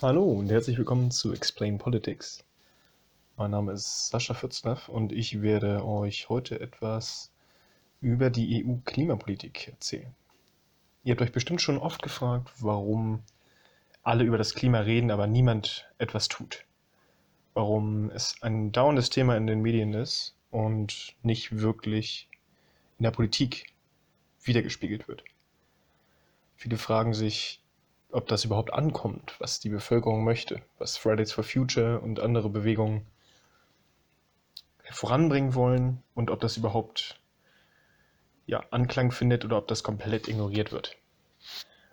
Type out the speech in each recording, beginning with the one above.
Hallo und herzlich willkommen zu Explain Politics. Mein Name ist Sascha Fützlaff und ich werde euch heute etwas über die EU-Klimapolitik erzählen. Ihr habt euch bestimmt schon oft gefragt, warum alle über das Klima reden, aber niemand etwas tut. Warum es ein dauerndes Thema in den Medien ist und nicht wirklich in der Politik wiedergespiegelt wird. Viele fragen sich, ob das überhaupt ankommt, was die Bevölkerung möchte, was Fridays for Future und andere Bewegungen voranbringen wollen und ob das überhaupt ja, Anklang findet oder ob das komplett ignoriert wird.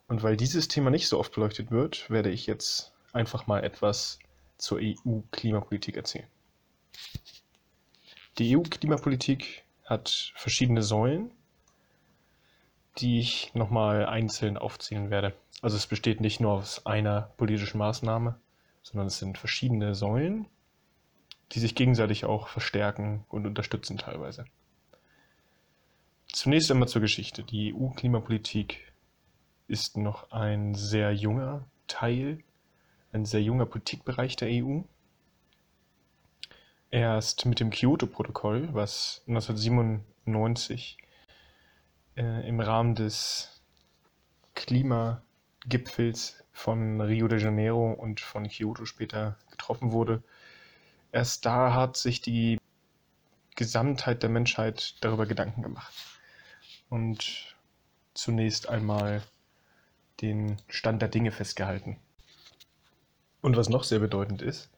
Und weil dieses Thema nicht so oft beleuchtet wird, werde ich jetzt einfach mal etwas zur EU-Klimapolitik erzählen. Die EU-Klimapolitik hat verschiedene Säulen, die ich nochmal einzeln aufzählen werde. Also es besteht nicht nur aus einer politischen Maßnahme, sondern es sind verschiedene Säulen, die sich gegenseitig auch verstärken und unterstützen teilweise. Zunächst einmal zur Geschichte. Die EU-Klimapolitik ist noch ein sehr junger Teil, ein sehr junger Politikbereich der EU. Erst mit dem Kyoto-Protokoll, was 1997 äh, im Rahmen des Klimagipfels von Rio de Janeiro und von Kyoto später getroffen wurde. Erst da hat sich die Gesamtheit der Menschheit darüber Gedanken gemacht. Und zunächst einmal den Stand der Dinge festgehalten. Und was noch sehr bedeutend ist,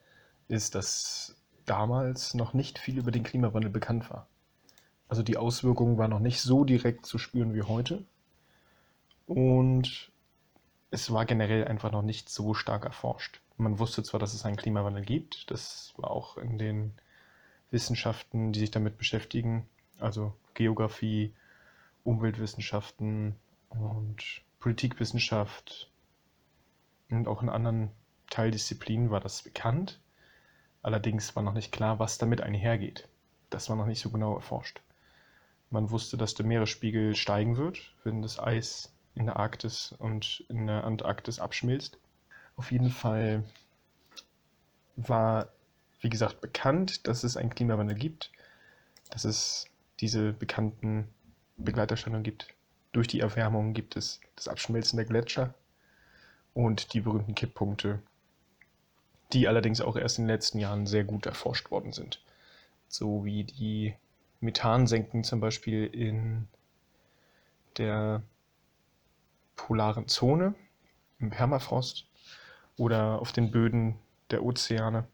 ist, dass damals noch nicht viel über den Klimawandel bekannt war. Also die Auswirkungen waren noch nicht so direkt zu spüren wie heute. Und es war generell einfach noch nicht so stark erforscht. Man wusste zwar, dass es einen Klimawandel gibt, das war auch in den Wissenschaften, die sich damit beschäftigen, also Geografie, Umweltwissenschaften und Politikwissenschaft und auch in anderen Teildisziplinen war das bekannt. Allerdings war noch nicht klar, was damit einhergeht. Das war noch nicht so genau erforscht. Man wusste, dass der Meeresspiegel steigen wird, wenn das Eis in der Arktis und in der Antarktis abschmilzt. Auf jeden Fall war, wie gesagt, bekannt, dass es einen Klimawandel gibt, dass es diese bekannten Begleiterscheinungen gibt. Durch die Erwärmung gibt es das Abschmelzen der Gletscher und die berühmten Kipppunkte, die allerdings auch erst in den letzten Jahren sehr gut erforscht worden sind. So wie die Methansenken zum Beispiel in der polaren Zone, im Permafrost oder auf den Böden der Ozeane.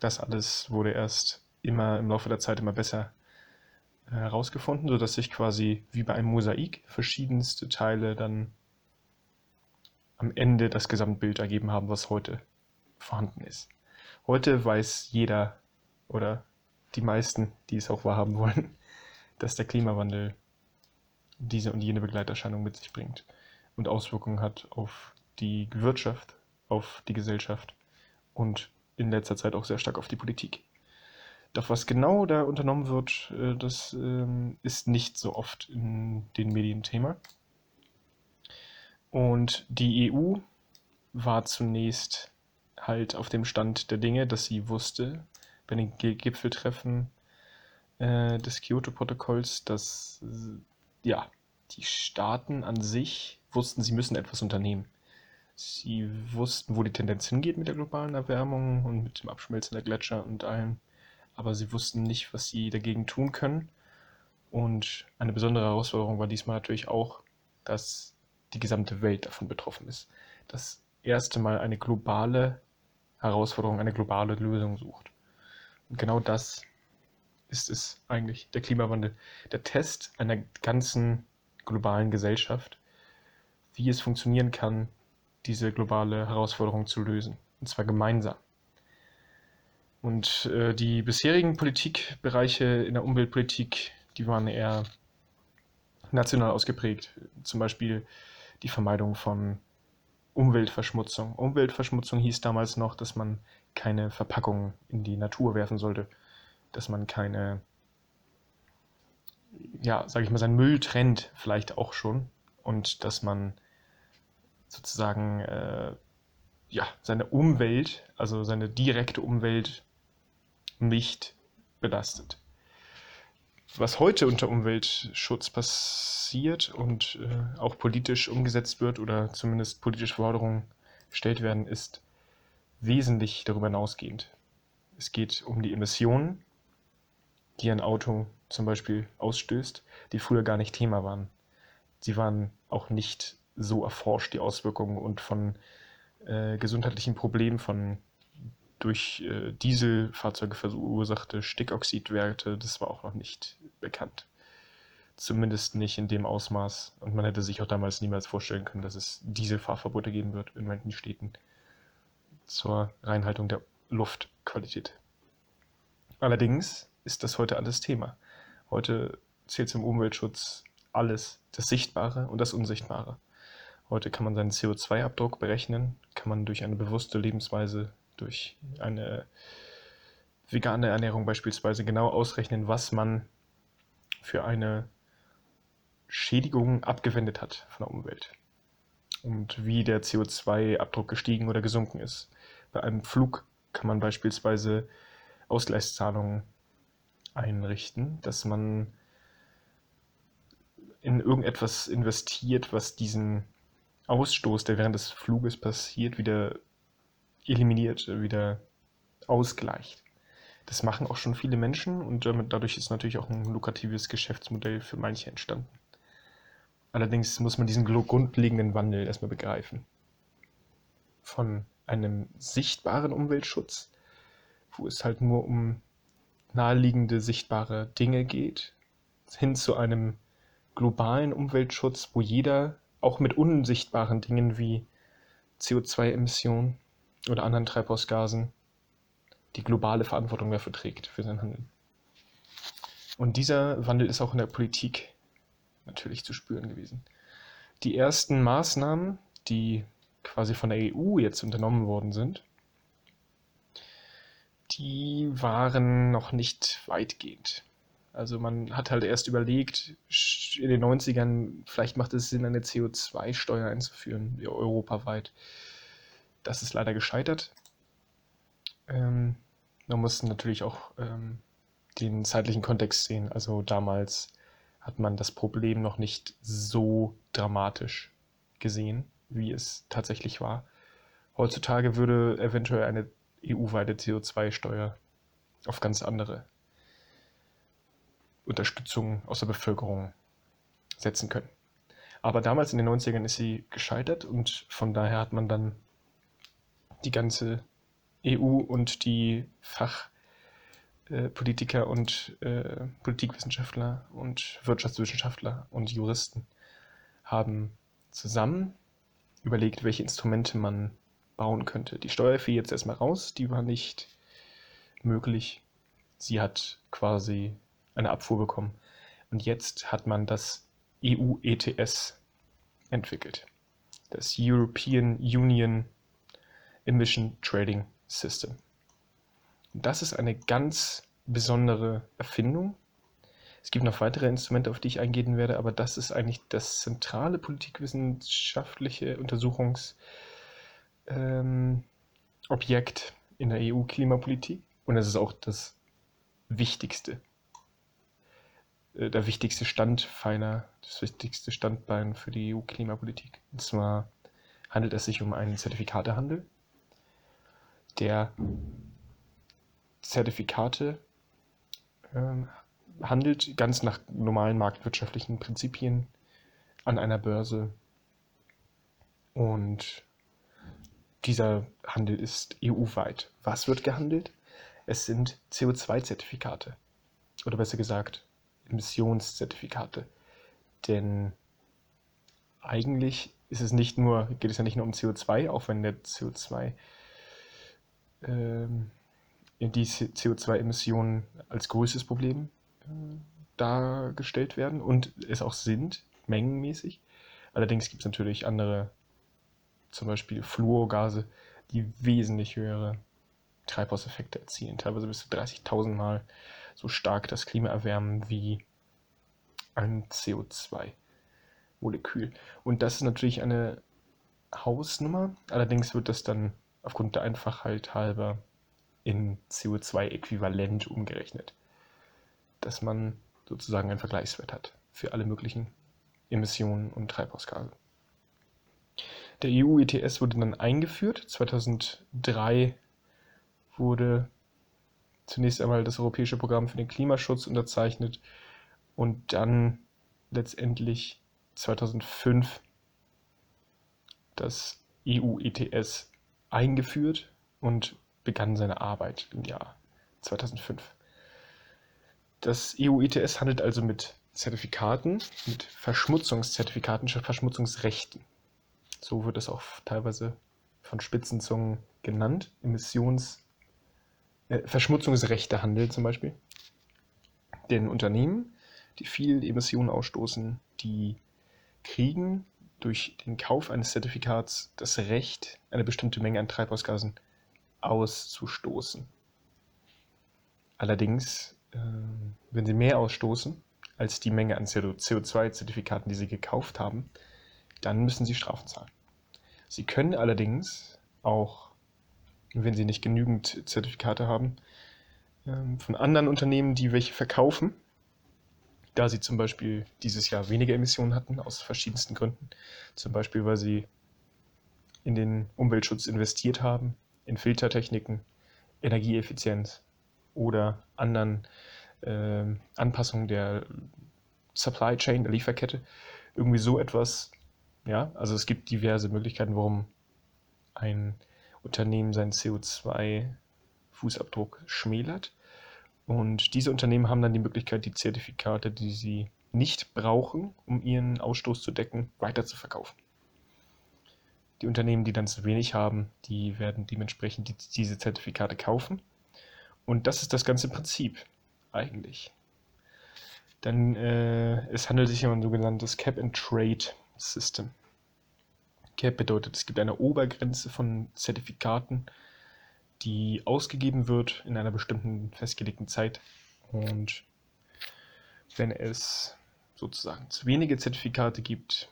Das alles wurde erst immer im Laufe der Zeit immer besser äh, herausgefunden, sodass sich quasi wie bei einem Mosaik verschiedenste Teile dann am Ende das Gesamtbild ergeben haben, was heute vorhanden ist. Heute weiß jeder oder die meisten, die es auch wahrhaben wollen, dass der Klimawandel diese und jene Begleiterscheinung mit sich bringt und Auswirkungen hat auf die Wirtschaft, auf die Gesellschaft und in letzter Zeit auch sehr stark auf die Politik. Doch was genau da unternommen wird, äh, das ähm, ist nicht so oft in den Medien Thema. Und die EU war zunächst halt auf dem Stand der Dinge, dass sie wusste, bei den Gipfeltreffen äh, des Kyoto-Protokolls, dass äh, ja, die Staaten an sich wussten, sie müssen etwas unternehmen. Sie wussten, wo die Tendenz hingeht mit der globalen Erwärmung und mit dem Abschmelzen der Gletscher und allem, aber sie wussten nicht, was sie dagegen tun können. Und eine besondere Herausforderung war diesmal natürlich auch, dass die gesamte Welt davon betroffen ist. Das erste Mal eine globale Herausforderung, eine globale Lösung sucht. Und genau das ist es eigentlich, der Klimawandel. Der Test einer ganzen globalen Gesellschaft, wie es funktionieren kann, diese globale Herausforderung zu lösen. Und zwar gemeinsam. Und äh, die bisherigen Politikbereiche in der Umweltpolitik, die waren eher national ausgeprägt. Zum Beispiel die Vermeidung von Umweltverschmutzung. Umweltverschmutzung hieß damals noch, dass man keine Verpackungen in die Natur werfen sollte, dass man keine, ja, sage ich mal, seinen Müll trennt, vielleicht auch schon, und dass man sozusagen äh, ja, seine Umwelt, also seine direkte Umwelt, nicht belastet. Was heute unter Umweltschutz passiert und äh, auch politisch umgesetzt wird oder zumindest politische Forderungen gestellt werden, ist wesentlich darüber hinausgehend. Es geht um die Emissionen, die ein Auto zum Beispiel ausstößt, die früher gar nicht Thema waren. Sie waren auch nicht so erforscht, die Auswirkungen und von äh, gesundheitlichen Problemen von durch äh, Dieselfahrzeuge verursachte Stickoxidwerte, das war auch noch nicht bekannt. Zumindest nicht in dem Ausmaß. Und man hätte sich auch damals niemals vorstellen können, dass es Dieselfahrverbote geben wird in manchen Städten zur Reinhaltung der Luftqualität. Allerdings ist das heute alles Thema. Heute zählt zum Umweltschutz alles, das Sichtbare und das Unsichtbare. Heute kann man seinen CO2-Abdruck berechnen, kann man durch eine bewusste Lebensweise, durch eine vegane Ernährung beispielsweise genau ausrechnen, was man für eine Schädigung abgewendet hat von der Umwelt und wie der CO2-Abdruck gestiegen oder gesunken ist. Bei einem Flug kann man beispielsweise Ausgleichszahlungen einrichten, dass man in irgendetwas investiert, was diesen Ausstoß, der während des Fluges passiert, wieder eliminiert, wieder ausgleicht. Das machen auch schon viele Menschen und dadurch ist natürlich auch ein lukratives Geschäftsmodell für manche entstanden. Allerdings muss man diesen grundlegenden Wandel erstmal begreifen. Von einem sichtbaren Umweltschutz, wo es halt nur um naheliegende sichtbare Dinge geht, hin zu einem globalen Umweltschutz, wo jeder auch mit unsichtbaren Dingen wie CO2-Emissionen oder anderen Treibhausgasen die globale Verantwortung dafür trägt, für sein Handeln. Und dieser Wandel ist auch in der Politik natürlich zu spüren gewesen. Die ersten Maßnahmen, die quasi von der EU jetzt unternommen worden sind, die waren noch nicht weitgehend. Also man hat halt erst überlegt, in den 90ern, vielleicht macht es Sinn, eine CO2-Steuer einzuführen, europaweit. Das ist leider gescheitert. Ähm, man muss natürlich auch ähm, den zeitlichen Kontext sehen. Also damals hat man das Problem noch nicht so dramatisch gesehen, wie es tatsächlich war. Heutzutage würde eventuell eine EU-weite CO2-Steuer auf ganz andere Unterstützung aus der Bevölkerung setzen können. Aber damals in den 90ern ist sie gescheitert und von daher hat man dann die ganze EU und die Fachpolitiker äh, und äh, Politikwissenschaftler und Wirtschaftswissenschaftler und Juristen haben zusammen überlegt, welche Instrumente man bauen könnte. Die Steuer fiel jetzt erstmal raus, die war nicht möglich. Sie hat quasi eine Abfuhr bekommen. Und jetzt hat man das EU-ETS entwickelt. Das European Union Emission Trading System. Das ist eine ganz besondere Erfindung. Es gibt noch weitere Instrumente, auf die ich eingehen werde, aber das ist eigentlich das zentrale politikwissenschaftliche Untersuchungs- ähm, in der EU-Klimapolitik und es ist auch das wichtigste, äh, der wichtigste Standpfeiler, das wichtigste Standbein für die EU-Klimapolitik. Und zwar handelt es sich um einen Zertifikatehandel, der Zertifikate ähm, handelt ganz nach normalen marktwirtschaftlichen Prinzipien an einer Börse und dieser Handel ist EU-weit. Was wird gehandelt? Es sind CO2-Zertifikate. Oder besser gesagt, Emissionszertifikate. Denn eigentlich ist es nicht nur, geht es ja nicht nur um CO2, auch wenn der CO2 ähm, die CO2-Emissionen als größtes Problem äh, dargestellt werden und es auch sind, mengenmäßig. Allerdings gibt es natürlich andere zum Beispiel Fluorgase, die wesentlich höhere Treibhauseffekte erzielen, teilweise bis zu 30.000 Mal so stark das Klima erwärmen wie ein CO2-Molekül. Und das ist natürlich eine Hausnummer, allerdings wird das dann aufgrund der Einfachheit halber in CO2-Äquivalent umgerechnet, dass man sozusagen einen Vergleichswert hat für alle möglichen Emissionen und Treibhausgase. Der EU-ETS wurde dann eingeführt. 2003 wurde zunächst einmal das Europäische Programm für den Klimaschutz unterzeichnet und dann letztendlich 2005 das EU-ETS eingeführt und begann seine Arbeit im Jahr 2005. Das EU-ETS handelt also mit Zertifikaten, mit Verschmutzungszertifikaten, Verschmutzungsrechten. So wird es auch teilweise von Spitzenzungen genannt. Emissions, äh, Verschmutzungsrechte handeln zum Beispiel. Den Unternehmen, die viel Emissionen ausstoßen, die kriegen durch den Kauf eines Zertifikats das Recht, eine bestimmte Menge an Treibhausgasen auszustoßen. Allerdings, äh, wenn sie mehr ausstoßen als die Menge an CO2-Zertifikaten, die sie gekauft haben, dann müssen sie Strafen zahlen. Sie können allerdings auch, wenn sie nicht genügend Zertifikate haben, ähm, von anderen Unternehmen, die welche verkaufen, da sie zum Beispiel dieses Jahr weniger Emissionen hatten, aus verschiedensten Gründen. Zum Beispiel, weil sie in den Umweltschutz investiert haben, in Filtertechniken, Energieeffizienz oder anderen äh, Anpassungen der Supply Chain, der Lieferkette. Irgendwie so etwas. Ja, also es gibt diverse Möglichkeiten, warum ein Unternehmen seinen CO2-Fußabdruck schmälert. Und diese Unternehmen haben dann die Möglichkeit, die Zertifikate, die sie nicht brauchen, um ihren Ausstoß zu decken, weiter zu verkaufen. Die Unternehmen, die dann zu wenig haben, die werden dementsprechend die, diese Zertifikate kaufen. Und das ist das ganze Prinzip eigentlich. Dann äh, es handelt sich um ein sogenanntes Cap-and-Trade-System. Cap bedeutet, es gibt eine Obergrenze von Zertifikaten, die ausgegeben wird in einer bestimmten festgelegten Zeit. Und wenn es sozusagen zu wenige Zertifikate gibt,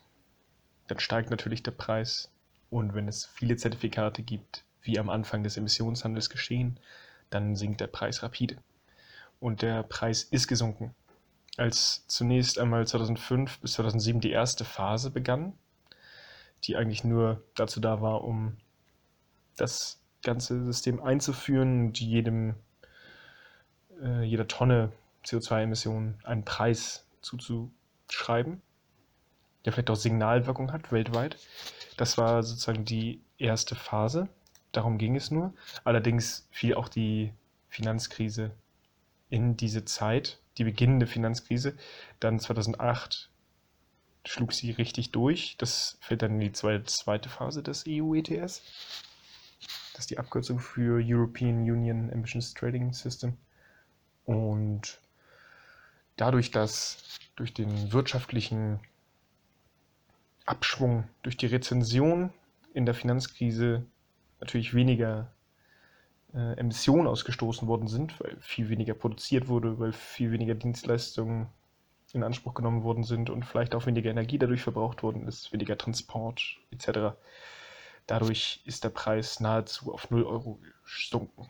dann steigt natürlich der Preis. Und wenn es viele Zertifikate gibt, wie am Anfang des Emissionshandels geschehen, dann sinkt der Preis rapide. Und der Preis ist gesunken. Als zunächst einmal 2005 bis 2007 die erste Phase begann, die eigentlich nur dazu da war, um das ganze System einzuführen und jedem, äh, jeder Tonne CO2-Emissionen einen Preis zuzuschreiben, der vielleicht auch Signalwirkung hat weltweit. Das war sozusagen die erste Phase. Darum ging es nur. Allerdings fiel auch die Finanzkrise in diese Zeit, die beginnende Finanzkrise. Dann 2008 schlug sie richtig durch. Das fällt dann in die zweite Phase des EU-ETS. Das ist die Abkürzung für European Union Emissions Trading System. Und dadurch, dass durch den wirtschaftlichen Abschwung, durch die Rezension in der Finanzkrise natürlich weniger äh, Emissionen ausgestoßen worden sind, weil viel weniger produziert wurde, weil viel weniger Dienstleistungen in Anspruch genommen worden sind und vielleicht auch weniger Energie dadurch verbraucht worden ist, weniger Transport etc. Dadurch ist der Preis nahezu auf 0 Euro gesunken.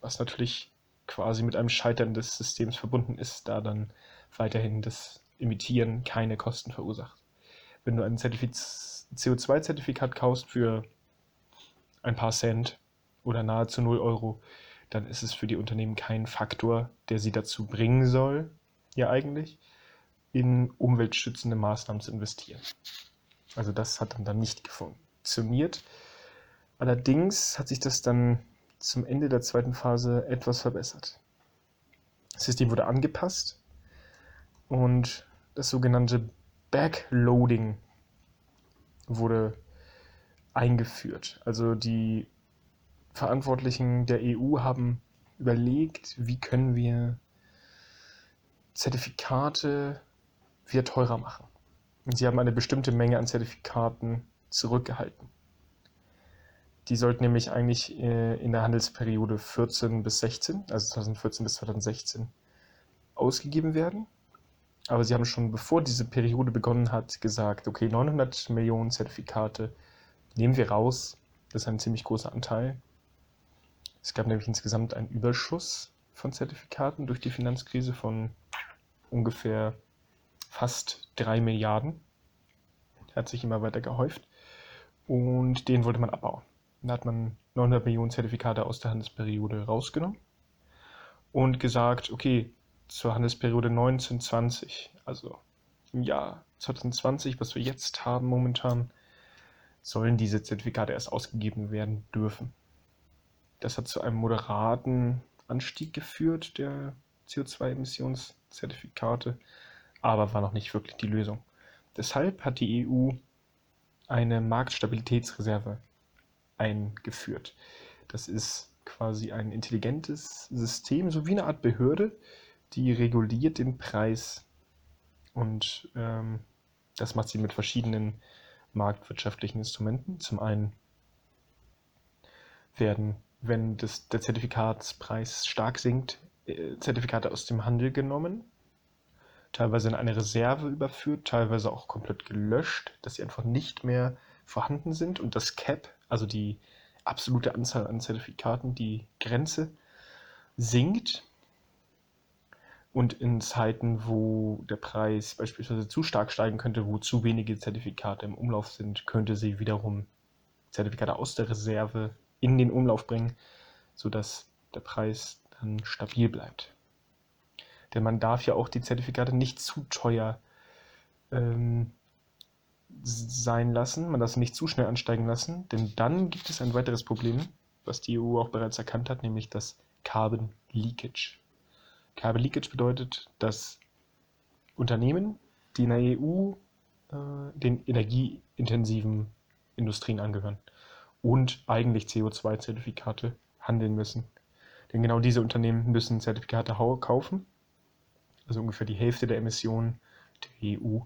Was natürlich quasi mit einem Scheitern des Systems verbunden ist, da dann weiterhin das Emittieren keine Kosten verursacht. Wenn du ein CO2-Zertifikat kaufst für ein paar Cent oder nahezu 0 Euro, dann ist es für die Unternehmen kein Faktor, der sie dazu bringen soll, ja eigentlich, in umweltschützende Maßnahmen zu investieren. Also das hat dann, dann nicht funktioniert. Allerdings hat sich das dann zum Ende der zweiten Phase etwas verbessert. Das System wurde angepasst und das sogenannte Backloading wurde eingeführt. Also die Verantwortlichen der EU haben überlegt, wie können wir Zertifikate wieder teurer machen. Und sie haben eine bestimmte Menge an Zertifikaten zurückgehalten. Die sollten nämlich eigentlich äh, in der Handelsperiode 14 bis 16, also 2014 bis 2016, ausgegeben werden. Aber sie haben schon bevor diese Periode begonnen hat, gesagt, okay, 900 Millionen Zertifikate nehmen wir raus Das ist ein ziemlich großer Anteil. Es gab nämlich insgesamt einen Überschuss von Zertifikaten durch die Finanzkrise von ungefähr fast 3 Milliarden. Hat sich immer weiter gehäuft und den wollte man abbauen. Da hat man 900 Millionen Zertifikate aus der Handelsperiode rausgenommen und gesagt, okay, zur Handelsperiode 1920, also im Jahr 2020, was wir jetzt haben momentan, sollen diese Zertifikate erst ausgegeben werden dürfen. Das hat zu einem moderaten Anstieg geführt der CO2-Emissionszertifikate, aber war noch nicht wirklich die Lösung. Deshalb hat die EU eine Marktstabilitätsreserve eingeführt. Das ist quasi ein intelligentes System, so wie eine Art Behörde, die reguliert den Preis und ähm, das macht sie mit verschiedenen marktwirtschaftlichen Instrumenten. Zum einen werden, wenn das, der Zertifikatspreis stark sinkt, äh, Zertifikate aus dem Handel genommen, teilweise in eine Reserve überführt, teilweise auch komplett gelöscht, dass sie einfach nicht mehr vorhanden sind und das Cap, also die absolute Anzahl an Zertifikaten, die Grenze sinkt und in Zeiten, wo der Preis beispielsweise zu stark steigen könnte, wo zu wenige Zertifikate im Umlauf sind, könnte sie wiederum Zertifikate aus der Reserve in den Umlauf bringen, sodass der Preis dann stabil bleibt. Denn man darf ja auch die Zertifikate nicht zu teuer ähm, sein lassen, man darf sie nicht zu schnell ansteigen lassen, denn dann gibt es ein weiteres Problem, was die EU auch bereits erkannt hat, nämlich das Carbon Leakage. Carbon Leakage bedeutet, dass Unternehmen, die in der EU äh, den energieintensiven Industrien angehören und eigentlich CO2-Zertifikate handeln müssen. Denn genau diese Unternehmen müssen Zertifikate kaufen. Also ungefähr die Hälfte der Emissionen der EU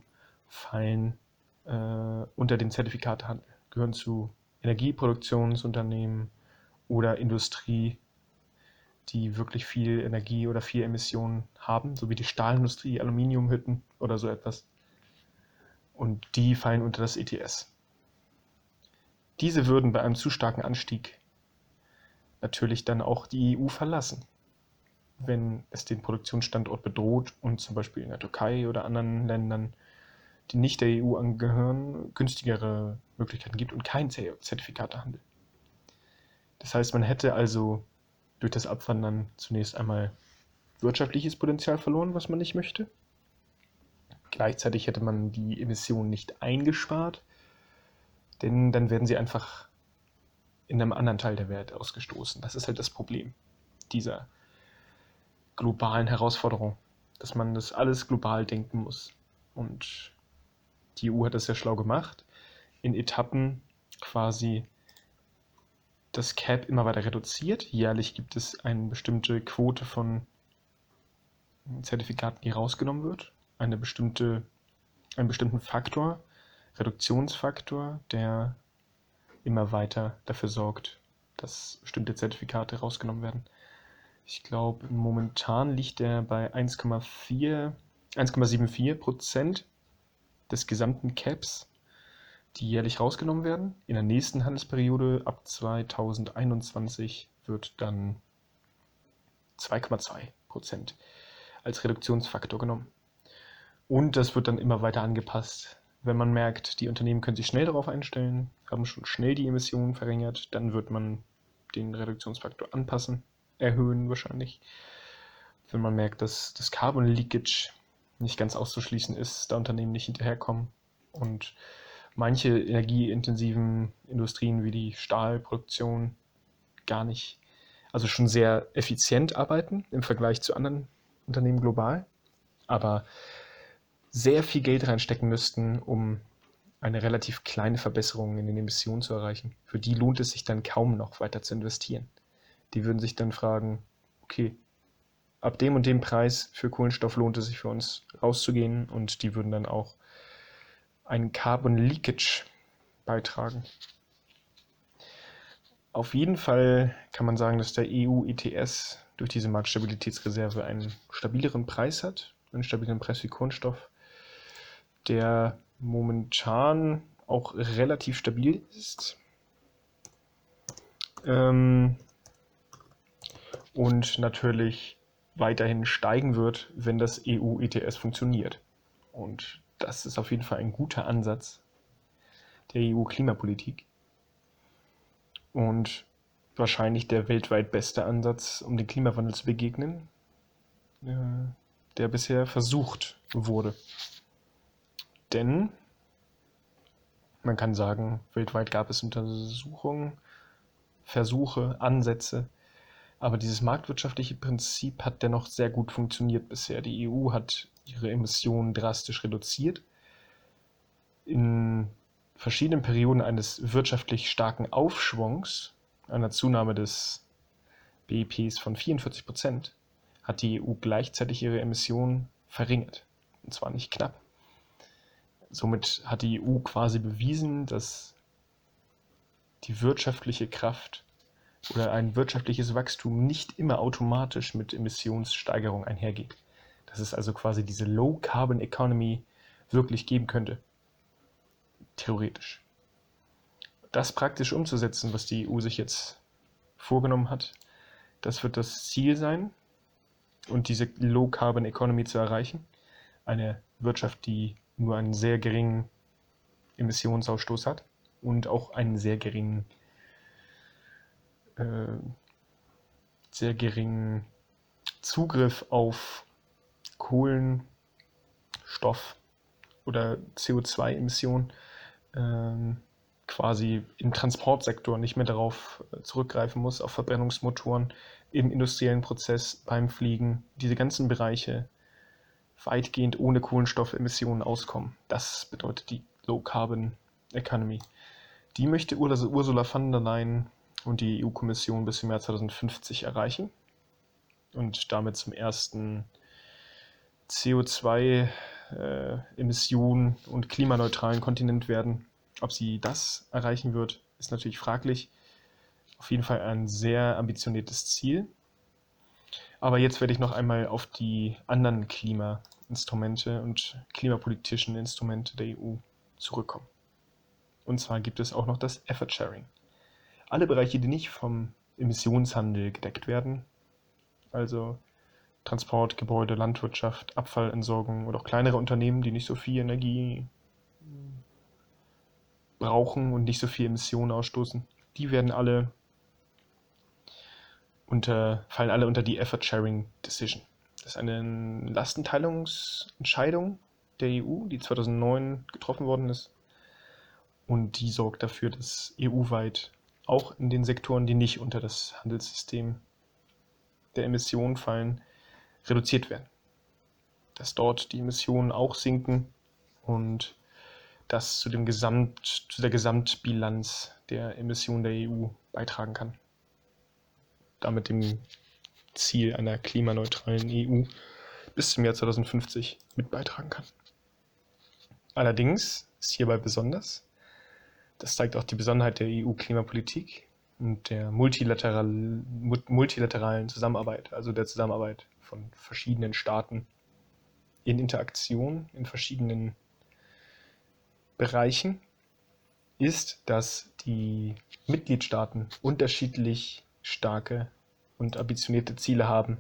fallen äh, unter den Zertifikatehandel, gehören zu Energieproduktionsunternehmen oder Industrie, die wirklich viel Energie oder viel Emissionen haben, so wie die Stahlindustrie, Aluminiumhütten oder so etwas. Und die fallen unter das ETS. Diese würden bei einem zu starken Anstieg natürlich dann auch die EU verlassen, wenn es den Produktionsstandort bedroht und zum Beispiel in der Türkei oder anderen Ländern, die nicht der EU angehören, günstigere Möglichkeiten gibt und kein Zertifikatehandel. Das heißt, man hätte also durch das Abwandern zunächst einmal wirtschaftliches Potenzial verloren, was man nicht möchte. Gleichzeitig hätte man die Emissionen nicht eingespart, denn dann werden sie einfach in einem anderen Teil der Welt ausgestoßen. Das ist halt das Problem dieser globalen Herausforderung, dass man das alles global denken muss. Und die EU hat das sehr schlau gemacht, in Etappen quasi das Cap immer weiter reduziert. Jährlich gibt es eine bestimmte Quote von Zertifikaten, die rausgenommen wird. Eine bestimmte, einen bestimmten Faktor, Reduktionsfaktor, der immer weiter dafür sorgt, dass bestimmte Zertifikate rausgenommen werden. Ich glaube, momentan liegt er bei 1,4, 1,74 Prozent des gesamten Caps die jährlich rausgenommen werden. In der nächsten Handelsperiode ab 2021 wird dann 2,2 Prozent als Reduktionsfaktor genommen. Und das wird dann immer weiter angepasst. Wenn man merkt, die Unternehmen können sich schnell darauf einstellen, haben schon schnell die Emissionen verringert, dann wird man den Reduktionsfaktor anpassen, erhöhen wahrscheinlich. Wenn man merkt, dass das Carbon Leakage nicht ganz auszuschließen ist, da Unternehmen nicht hinterherkommen und manche energieintensiven Industrien wie die Stahlproduktion gar nicht, also schon sehr effizient arbeiten im Vergleich zu anderen Unternehmen global, aber sehr viel Geld reinstecken müssten, um eine relativ kleine Verbesserung in den Emissionen zu erreichen. Für die lohnt es sich dann kaum noch weiter zu investieren. Die würden sich dann fragen, okay, ab dem und dem Preis für Kohlenstoff lohnt es sich für uns rauszugehen und die würden dann auch ein Carbon Leakage beitragen. Auf jeden Fall kann man sagen, dass der EU-ETS durch diese Marktstabilitätsreserve einen stabileren Preis hat, einen stabileren Preis für Kohlenstoff, der momentan auch relativ stabil ist. Ähm, und natürlich weiterhin steigen wird, wenn das EU-ETS funktioniert. Und das ist auf jeden Fall ein guter Ansatz der EU-Klimapolitik und wahrscheinlich der weltweit beste Ansatz, um dem Klimawandel zu begegnen, äh, der bisher versucht wurde. Denn man kann sagen, weltweit gab es Untersuchungen, Versuche, Ansätze, aber dieses marktwirtschaftliche Prinzip hat dennoch sehr gut funktioniert bisher. Die EU hat ihre Emissionen drastisch reduziert. In verschiedenen Perioden eines wirtschaftlich starken Aufschwungs, einer Zunahme des BIPs von 44 Prozent, hat die EU gleichzeitig ihre Emissionen verringert. Und zwar nicht knapp. Somit hat die EU quasi bewiesen, dass die wirtschaftliche Kraft oder ein wirtschaftliches Wachstum nicht immer automatisch mit Emissionssteigerung einhergeht. Dass es also quasi diese Low Carbon Economy wirklich geben könnte. Theoretisch. Das praktisch umzusetzen, was die EU sich jetzt vorgenommen hat, das wird das Ziel sein und diese Low Carbon Economy zu erreichen. Eine Wirtschaft, die nur einen sehr geringen Emissionsausstoß hat und auch einen sehr geringen äh, sehr geringen Zugriff auf Kohlenstoff oder CO2-Emissionen ähm, quasi im Transportsektor nicht mehr darauf äh, zurückgreifen muss, auf Verbrennungsmotoren im industriellen Prozess, beim Fliegen, diese ganzen Bereiche weitgehend ohne Kohlenstoffemissionen auskommen. Das bedeutet die Low Carbon Economy. Die möchte Ursula von der Leyen und die EU-Kommission bis zum Jahr 2050 erreichen und damit zum ersten CO2-Emissionen- äh, und klimaneutralen Kontinent werden. Ob sie das erreichen wird, ist natürlich fraglich. Auf jeden Fall ein sehr ambitioniertes Ziel. Aber jetzt werde ich noch einmal auf die anderen Klimainstrumente und klimapolitischen Instrumente der EU zurückkommen. Und zwar gibt es auch noch das Effort Sharing. Alle Bereiche, die nicht vom Emissionshandel gedeckt werden, also Transport, Gebäude, Landwirtschaft, Abfallentsorgung oder auch kleinere Unternehmen, die nicht so viel Energie brauchen und nicht so viel Emissionen ausstoßen, die werden alle unter, fallen alle unter die Effort Sharing Decision. Das ist eine Lastenteilungsentscheidung der EU, die 2009 getroffen worden ist. Und die sorgt dafür, dass EU-weit auch in den Sektoren, die nicht unter das Handelssystem der Emissionen fallen, reduziert werden. Dass dort die Emissionen auch sinken und das zu, dem Gesamt, zu der Gesamtbilanz der Emissionen der EU beitragen kann. Damit dem Ziel einer klimaneutralen EU bis zum Jahr 2050 mit beitragen kann. Allerdings ist hierbei besonders, das zeigt auch die Besonderheit der EU-Klimapolitik und der multilateral, multilateralen Zusammenarbeit, also der Zusammenarbeit von verschiedenen Staaten in Interaktion in verschiedenen Bereichen, ist, dass die Mitgliedstaaten unterschiedlich starke und ambitionierte Ziele haben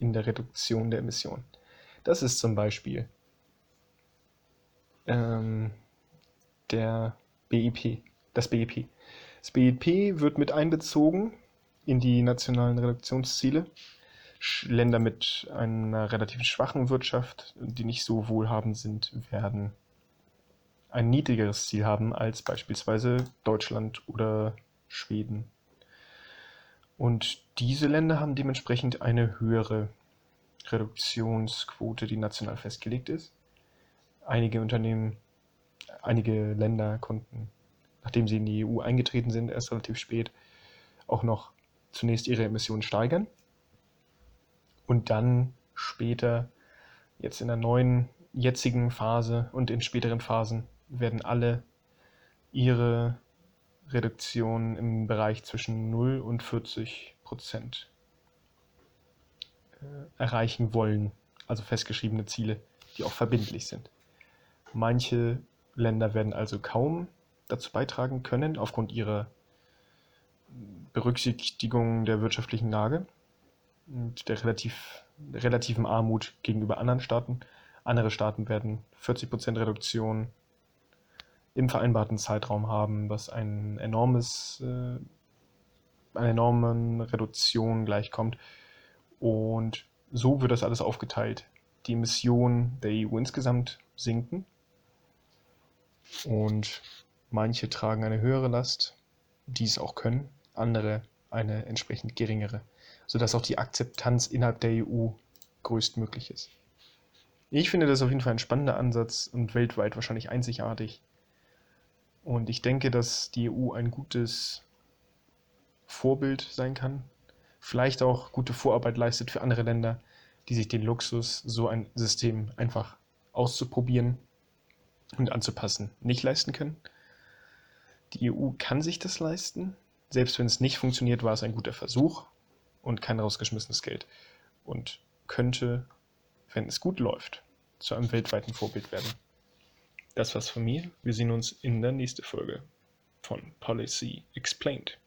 in der Reduktion der Emissionen. Das ist zum Beispiel ähm, der BIP, das BIP. Das BIP wird mit einbezogen in die nationalen Reduktionsziele. Länder mit einer relativ schwachen Wirtschaft, die nicht so wohlhabend sind, werden ein niedrigeres Ziel haben als beispielsweise Deutschland oder Schweden. Und diese Länder haben dementsprechend eine höhere Reduktionsquote, die national festgelegt ist. Einige Unternehmen einige Länder konnten, nachdem sie in die EU eingetreten sind, erst relativ spät auch noch zunächst ihre Emissionen steigern und dann später, jetzt in der neuen jetzigen Phase und in späteren Phasen, werden alle ihre Reduktion im Bereich zwischen 0 und 40 Prozent äh, erreichen wollen. Also festgeschriebene Ziele, die auch verbindlich sind. Manche Länder werden also kaum dazu beitragen können, aufgrund ihrer Berücksichtigung der wirtschaftlichen Lage der relativ, relativen Armut gegenüber anderen Staaten. Andere Staaten werden 40% Reduktion im vereinbarten Zeitraum haben, was ein enormes, äh, einer enormen Reduktion gleichkommt. Und so wird das alles aufgeteilt. Die Emissionen der EU insgesamt sinken und manche tragen eine höhere Last, die es auch können, andere eine entsprechend geringere, sodass auch die Akzeptanz innerhalb der EU größtmöglich ist. Ich finde das auf jeden Fall ein spannender Ansatz und weltweit wahrscheinlich einzigartig. Und ich denke, dass die EU ein gutes Vorbild sein kann, vielleicht auch gute Vorarbeit leistet für andere Länder, die sich den Luxus, so ein System einfach auszuprobieren und anzupassen, nicht leisten können. Die EU kann sich das leisten. Selbst wenn es nicht funktioniert, war es ein guter Versuch und kein rausgeschmissenes Geld. Und könnte, wenn es gut läuft, zu einem weltweiten Vorbild werden. Das war's von mir. Wir sehen uns in der nächsten Folge von Policy Explained.